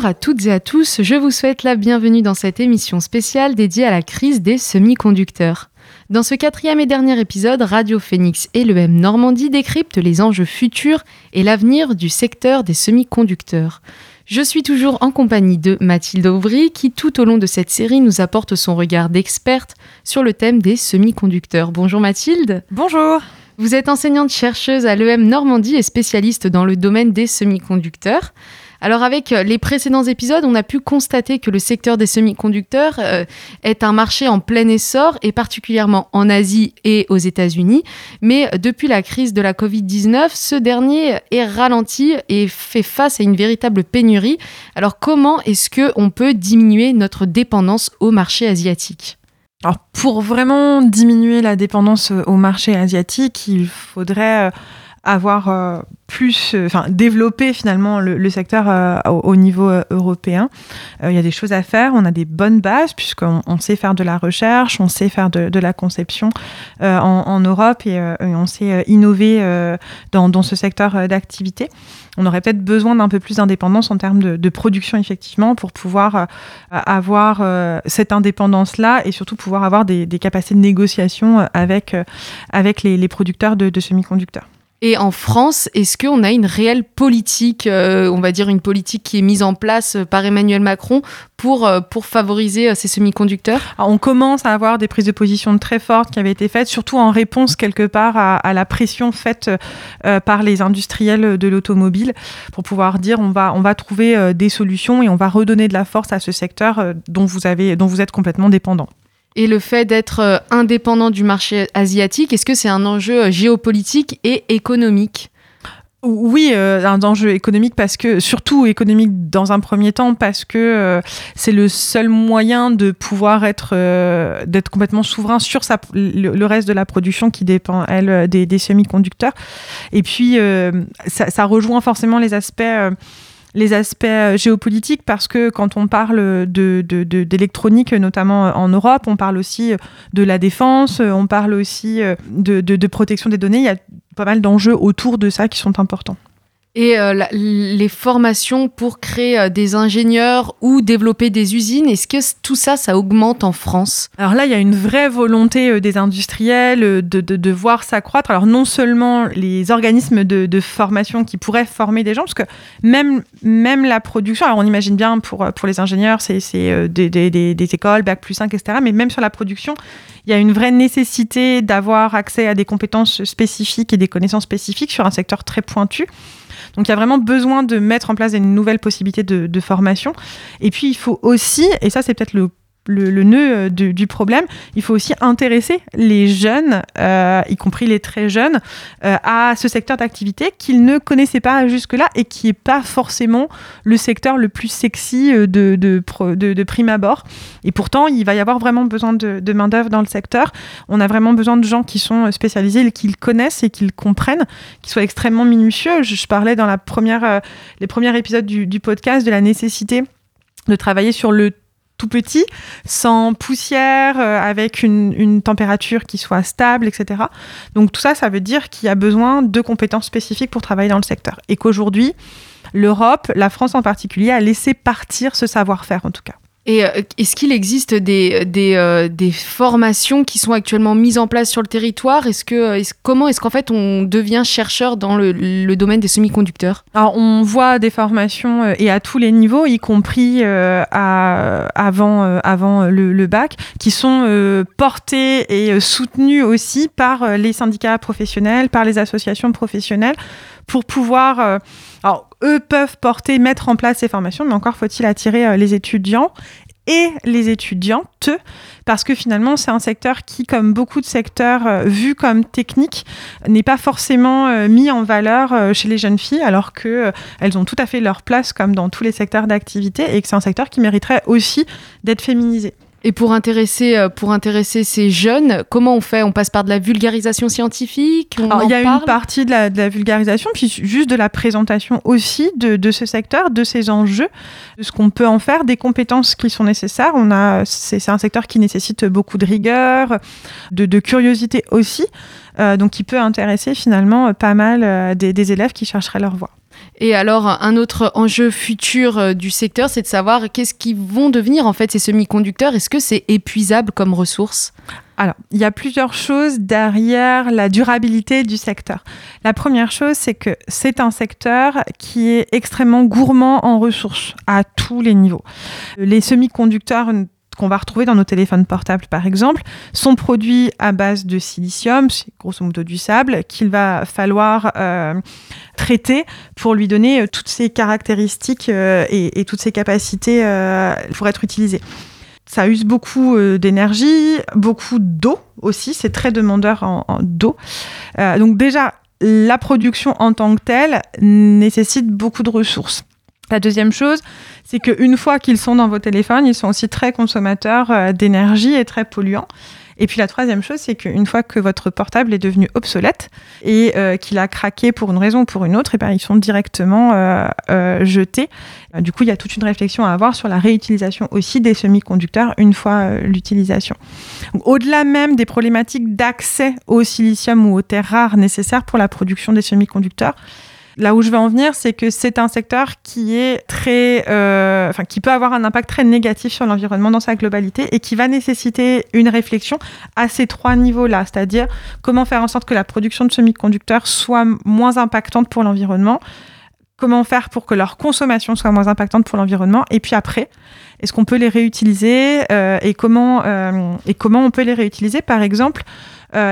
Bonjour à toutes et à tous, je vous souhaite la bienvenue dans cette émission spéciale dédiée à la crise des semi-conducteurs. Dans ce quatrième et dernier épisode, Radio Phoenix et l'EM Normandie décryptent les enjeux futurs et l'avenir du secteur des semi-conducteurs. Je suis toujours en compagnie de Mathilde Aubry qui tout au long de cette série nous apporte son regard d'experte sur le thème des semi-conducteurs. Bonjour Mathilde. Bonjour. Vous êtes enseignante chercheuse à l'EM Normandie et spécialiste dans le domaine des semi-conducteurs. Alors avec euh, les précédents épisodes, on a pu constater que le secteur des semi-conducteurs euh, est un marché en plein essor et particulièrement en Asie et aux États-Unis. Mais depuis la crise de la Covid-19, ce dernier est ralenti et fait face à une véritable pénurie. Alors comment est-ce que on peut diminuer notre dépendance au marché asiatique? Alors pour vraiment diminuer la dépendance au marché asiatique, il faudrait avoir euh, plus, euh, enfin développer finalement le, secteur euh, au, niveau européen. Il y a des choses à faire, on a des bonnes bases puisqu'on on sait faire de la recherche, on sait faire de, la conception en, Europe et, on sait innover dans, ce secteur d'activité. On aurait peut-être besoin d'un peu plus d'indépendance en termes de, production effectivement pour pouvoir avoir cette indépendance-là et surtout pouvoir avoir des, capacités de négociation avec, avec les, producteurs de semi-conducteurs. Et en France, est-ce qu'on a une réelle politique, euh, on va dire une politique qui est mise en place par Emmanuel Macron pour, euh, pour favoriser euh, ces semi-conducteurs? On commence à avoir des prises de position très fortes qui avaient été faites, surtout en réponse quelque part à, la pression faite par les industriels de l'automobile pour pouvoir dire on va, on va trouver des solutions et on va redonner de la force à ce secteur dont vous, avez, dont vous êtes complètement dépendant. Et le fait d'être euh, indépendant du marché asiatique, est-ce que c'est un enjeu euh, géopolitique et économique? Oui, euh, un enjeu économique parce que, surtout économique dans un premier temps, parce que c'est le seul moyen de pouvoir être, d'être complètement souverain sur le, reste de la production qui dépend, elle, des, semi-conducteurs. Et puis, ça, rejoint forcément les aspects les aspects euh, géopolitiques parce que quand on parle d'électronique, de, notamment euh, en Europe, on parle aussi euh, de la défense, on parle aussi de protection des données. Il y a pas mal d'enjeux autour de ça qui sont importants et euh, les formations pour créer euh, des ingénieurs ou développer des usines, est-ce que tout ça, ça augmente en France? Alors là, il y a une vraie volonté euh, des industriels de, de, voir s'accroître. Alors non seulement les organismes de, formation qui pourraient former des gens, parce que même, même la production, alors on imagine bien pour, pour les ingénieurs, c'est des, des, des, écoles, Bac plus 5, etc. Mais même sur la production, il y a une vraie nécessité d'avoir accès à des compétences spécifiques et des connaissances spécifiques sur un secteur très pointu. Donc il y a vraiment besoin de mettre en place une nouvelle possibilité de, formation. Et puis il faut aussi, et ça c'est peut-être le le, nœud euh, du, problème. Il faut aussi intéresser les jeunes, euh, y compris les très jeunes, euh, à ce secteur d'activité qu'ils ne connaissaient pas jusque-là et qui n'est pas forcément le secteur le plus sexy de, de, prime abord. Et pourtant, il va y avoir vraiment besoin de, main-d'œuvre dans le secteur. On a vraiment besoin de gens qui sont spécialisés, qui le connaissent et qui le comprennent, qui soient extrêmement minutieux. Je, parlais dans la première, les premiers épisodes du podcast de la nécessité de travailler sur le tout petit, sans poussière, euh, avec une, température qui soit stable, etc. Donc tout ça, ça veut dire qu'il y a besoin de compétences spécifiques pour travailler dans le secteur. Et qu'aujourd'hui, l'Europe, la France en particulier, a laissé partir ce savoir-faire en tout cas. Et euh, est-ce qu'il existe euh, des, formations qui sont actuellement mises en place sur le territoire? Est-ce que, comment est-ce qu'en fait on devient chercheur dans le, domaine des semi-conducteurs? Alors on voit des formations euh, et à tous les niveaux, y compris avant, le, bac, qui sont portées et soutenues aussi par les syndicats professionnels, par les associations professionnelles, pour pouvoir alors, eux peuvent porter, mettre en place ces formations, mais encore faut-il attirer euh, les étudiants et les étudiantes, parce que finalement, c'est un secteur qui, comme beaucoup de secteurs euh, vus comme techniques, n'est pas forcément euh, mis en valeur chez les jeunes filles, alors qu'elles ont tout à fait leur place, comme dans tous les secteurs d'activité, et que c'est un secteur qui mériterait aussi d'être féminisé. Et pour intéresser, euh, pour intéresser ces jeunes, comment on fait? On passe par de la vulgarisation scientifique? Il y a une partie de la, vulgarisation, puis juste de la présentation aussi de, de, ce secteur, de ces enjeux, de ce qu'on peut en faire, des compétences qui sont nécessaires. On a, c'est, un secteur qui nécessite beaucoup de rigueur, de, de curiosité aussi, euh, donc qui peut intéresser finalement pas mal euh, des, des élèves qui chercheraient leur voie. Et alors, un autre enjeu futur euh, du secteur, c'est de savoir qu'est-ce qui vont devenir en fait ces semi-conducteurs. Est-ce que c'est épuisable comme ressource? Alors, il y a plusieurs choses derrière la durabilité du secteur. La première chose, c'est que c'est un secteur qui est extrêmement gourmand en ressources à tous les niveaux. Les semi-conducteurs qu'on va retrouver dans nos téléphones portables, par exemple, sont produits à base de silicium, c'est grosso modo du sable, qu'il va falloir euh, traiter pour lui donner euh, toutes ses caractéristiques euh, et, toutes ses capacités pour être utilisé. Ça use beaucoup d'énergie, beaucoup d'eau aussi, c'est très demandeur en, en d'eau. donc déjà, la production en tant que telle nécessite beaucoup de ressources. La deuxième chose, c'est qu'une fois qu'ils sont dans vos téléphones, ils sont aussi très consommateurs euh, d'énergie et très polluants. Et puis la troisième chose, c'est qu'une fois que votre portable est devenu obsolète et euh, qu'il a craqué pour une raison ou pour une autre, et eh ben, ils sont directement euh, jetés. Du coup, il y a toute une réflexion à avoir sur la réutilisation aussi des semi-conducteurs une fois l'utilisation. Au-delà même des problématiques d'accès au silicium ou aux terres rares nécessaires pour la production des semi-conducteurs, Là où je veux en venir, c'est que c'est un secteur qui est très, euh, enfin, qui peut avoir un impact très négatif sur l'environnement dans sa globalité et qui va nécessiter une réflexion à ces trois niveaux-là, c'est-à-dire comment faire en sorte que la production de semi-conducteurs soit moins impactante pour l'environnement, comment faire pour que leur consommation soit moins impactante pour l'environnement, et puis après, est-ce qu'on peut les réutiliser euh, et comment euh, et comment on peut les réutiliser? Par exemple,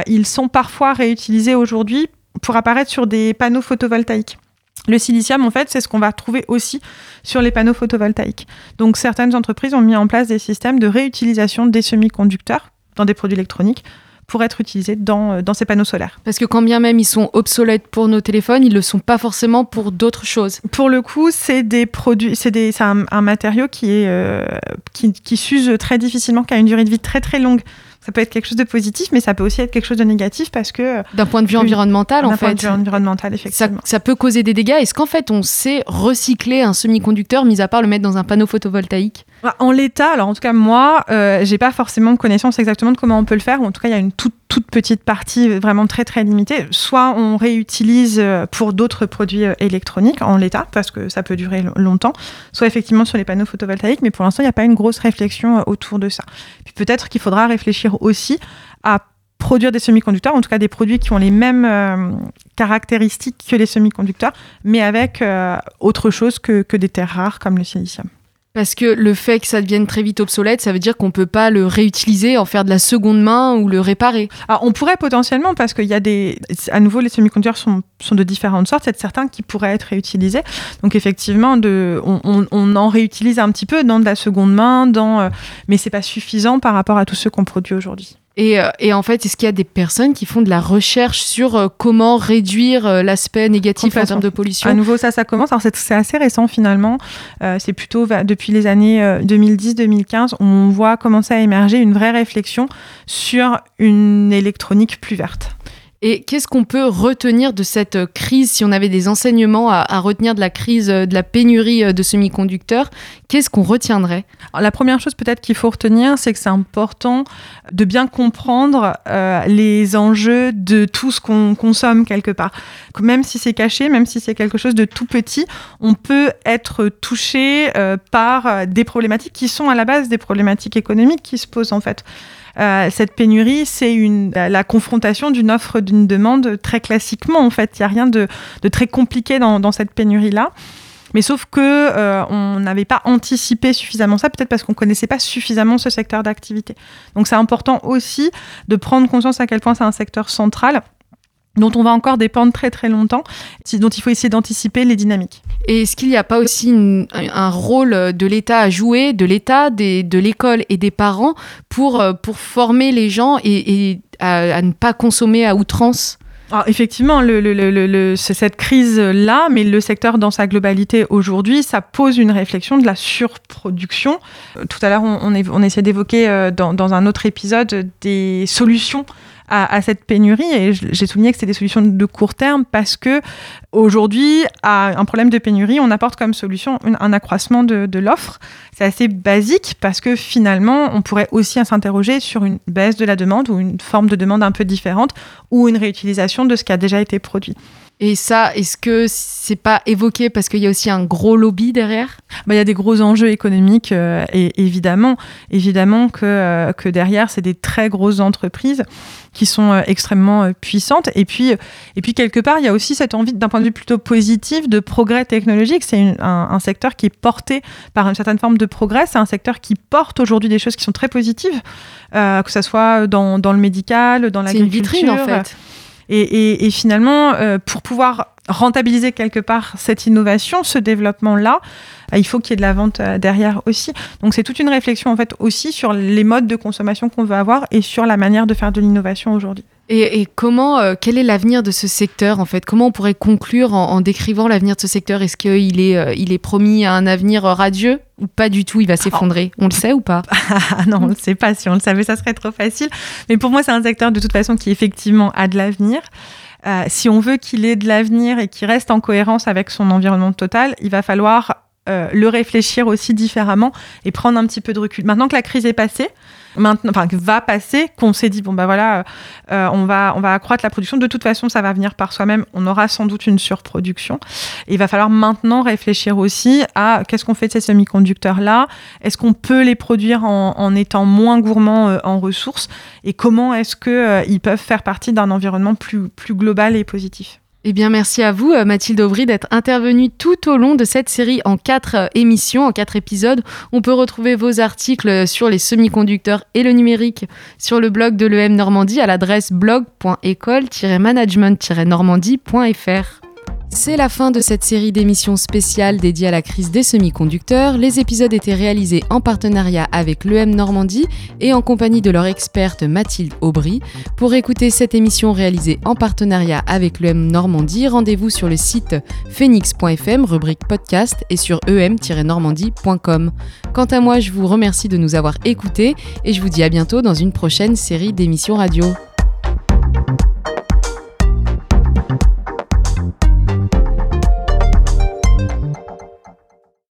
ils sont parfois réutilisés aujourd'hui pour apparaître sur des panneaux photovoltaïques. Le silicium, en fait, c'est ce qu'on va trouver aussi sur les panneaux photovoltaïques. Donc, certaines entreprises ont mis en place des systèmes de réutilisation des semi-conducteurs dans des produits électroniques pour être utilisés dans, euh, dans ces panneaux solaires. Parce que quand bien même ils sont obsolètes pour nos téléphones, ils ne le sont pas forcément pour d'autres choses. Pour le coup, c'est des produits, c'est un, un, matériau qui est euh, qui, qui s'use très difficilement, qui a une durée de vie très très longue ça peut être quelque chose de positif, mais ça peut aussi être quelque chose de négatif parce que. D'un point de vue environnemental, en fait. D'un point de vue environnemental, effectivement. Ça, peut causer des dégâts. Est-ce qu'en fait, on sait recycler un semi-conducteur, mis à part le mettre dans un panneau photovoltaïque? Bah, En l'état, alors en tout cas, moi, euh, j'ai pas forcément connaissance exactement de comment on peut le faire. Ou en tout cas, il y a une toute, toute petite partie vraiment très, très limitée. Soit on réutilise euh, pour d'autres produits euh, électroniques en l'état, parce que ça peut durer longtemps. Soit effectivement sur les panneaux photovoltaïques, mais pour l'instant, il n'y a pas une grosse réflexion autour de ça. Puis peut-être qu'il faudra réfléchir aussi à produire des semi-conducteurs, en tout cas des produits qui ont les mêmes euh, caractéristiques que les semi-conducteurs, mais avec euh, autre chose que des terres rares comme le silicium. Parce que le fait que ça devienne très vite obsolète, ça veut dire qu'on peut pas le réutiliser, en faire de la seconde main ou le réparer. Alors, on pourrait potentiellement, parce qu'il y a des. À nouveau, les semi-conducteurs sont, sont, de différentes sortes. Il y a certains qui pourraient être réutilisés. Donc, effectivement, on, en réutilise un petit peu dans de la seconde main, dans, euh, mais c'est pas suffisant par rapport à tous ceux qu'on produit aujourd'hui. Euh, et, en fait, est-ce qu'il y a des personnes qui font de la recherche sur euh, comment réduire euh, l'aspect négatif en termes de pollution À nouveau, ça, ça commence. Alors, c'est assez récent finalement. c'est plutôt depuis les années 2010-2015, on voit commencer à émerger une vraie réflexion sur une électronique plus verte. Et qu'est-ce qu'on peut retenir de cette euh, crise, si on avait des enseignements à, retenir de la crise euh, de la pénurie euh, de semi-conducteurs, qu'est-ce qu'on retiendrait? La première chose peut-être qu'il faut retenir, c'est que c'est important de bien comprendre les enjeux de tout ce qu'on consomme quelque part. Même si c'est caché, même si c'est quelque chose de tout petit, on peut être touché par des problématiques qui sont à la base des problématiques économiques qui se posent en fait. Euh, cette pénurie, c'est la confrontation d'une offre, d'une demande très classiquement, en fait. Il n'y a rien de, très compliqué dans, cette pénurie-là. Mais sauf que euh, on n'avait pas anticipé suffisamment ça, peut-être parce qu'on connaissait pas suffisamment ce secteur d'activité. Donc c'est important aussi de prendre conscience à quel point c'est un secteur central dont on va encore dépendre très très longtemps, dont il faut essayer d'anticiper les dynamiques. Et est-ce qu'il n'y a pas aussi un rôle de l'État à jouer, de l'État, de l'école et des parents pour, euh, pour former les gens et, à, ne pas consommer à outrance? Alors effectivement, le, le, cette crise-là, mais le secteur dans sa globalité aujourd'hui, ça pose une réflexion de la surproduction. Euh, tout à l'heure, on, on, on essaie d'évoquer euh, dans, dans, un autre épisode des solutions à, cette pénurie. Et j'ai souligné que c'était des solutions de court terme parce que aujourd'hui, à un problème de pénurie, on apporte comme solution un accroissement de l'offre. C'est assez basique parce que finalement, on pourrait aussi s'interroger sur une baisse de la demande ou une forme de demande un peu différente ou une réutilisation de ce qui a déjà été produit. Et ça, est-ce que c'est pas évoqué parce qu'il y a aussi un gros lobby derrière? Bah, Il y a des gros enjeux économiques euh, et évidemment, évidemment que, euh, que derrière, c'est des très grosses entreprises qui sont euh, extrêmement puissantes. Et puis, et puis quelque part, il y a aussi cette envie, d'un point de vue plutôt positif, de progrès technologique. C'est un, un, secteur qui est porté par une certaine forme de progrès. C'est un secteur qui porte aujourd'hui des choses qui sont très positives, que ce soit dans, dans le médical, dans l'agriculture. C'est une vitrine en fait. Et, finalement, euh, pour pouvoir rentabiliser quelque part cette innovation, ce développement-là, euh, il faut qu'il y ait de la vente euh, derrière aussi. Donc c'est toute une réflexion en fait aussi sur les modes de consommation qu'on veut avoir et sur la manière de faire de l'innovation aujourd'hui. Et, comment, quel est l'avenir de ce secteur en fait? Comment on pourrait conclure en, décrivant l'avenir de ce secteur? Est-ce qu'il est, il est promis à un avenir radieux ou pas du tout? Il va s'effondrer On le sait ou pas? Ah Non, on ne le sait pas. Si on le savait, ça serait trop facile. Mais pour moi, c'est un secteur de toute façon qui effectivement a de l'avenir. Euh, si on veut qu'il ait de l'avenir et qu'il reste en cohérence avec son environnement total, il va falloir euh, le réfléchir aussi différemment et prendre un petit peu de recul. Maintenant que la crise est passée, maintenant, enfin, va passer, qu'on s'est dit, bon, bah voilà, euh, on, va, on va accroître la production. De toute façon, ça va venir par soi-même. On aura sans doute une surproduction. il va falloir maintenant réfléchir aussi à qu'est-ce qu'on fait de ces semi-conducteurs-là? Est-ce qu'on peut les produire en, étant moins gourmands euh, en ressources? Et comment est-ce qu'ils peuvent faire partie d'un environnement plus global et positif? Eh bien, merci à vous, euh, Mathilde Aubry, d'être intervenue tout au long de cette série en quatre euh, émissions, en quatre épisodes. On peut retrouver vos articles sur les semi-conducteurs et le numérique sur le blog de l'EM Normandie à l'adresse blog.école-management-normandie.fr. C'est la fin de cette série d'émissions spéciales dédiées à la crise des semi-conducteurs. Les épisodes étaient réalisés en partenariat avec l'EM Normandie et en compagnie de leur experte Mathilde Aubry. Pour écouter cette émission réalisée en partenariat avec l'EM Normandie, rendez-vous sur le site phoenix.fm, rubrique podcast et sur em-normandie.com. Quant à moi, je vous remercie de nous avoir écoutés et je vous dis à bientôt dans une prochaine série d'émissions radio.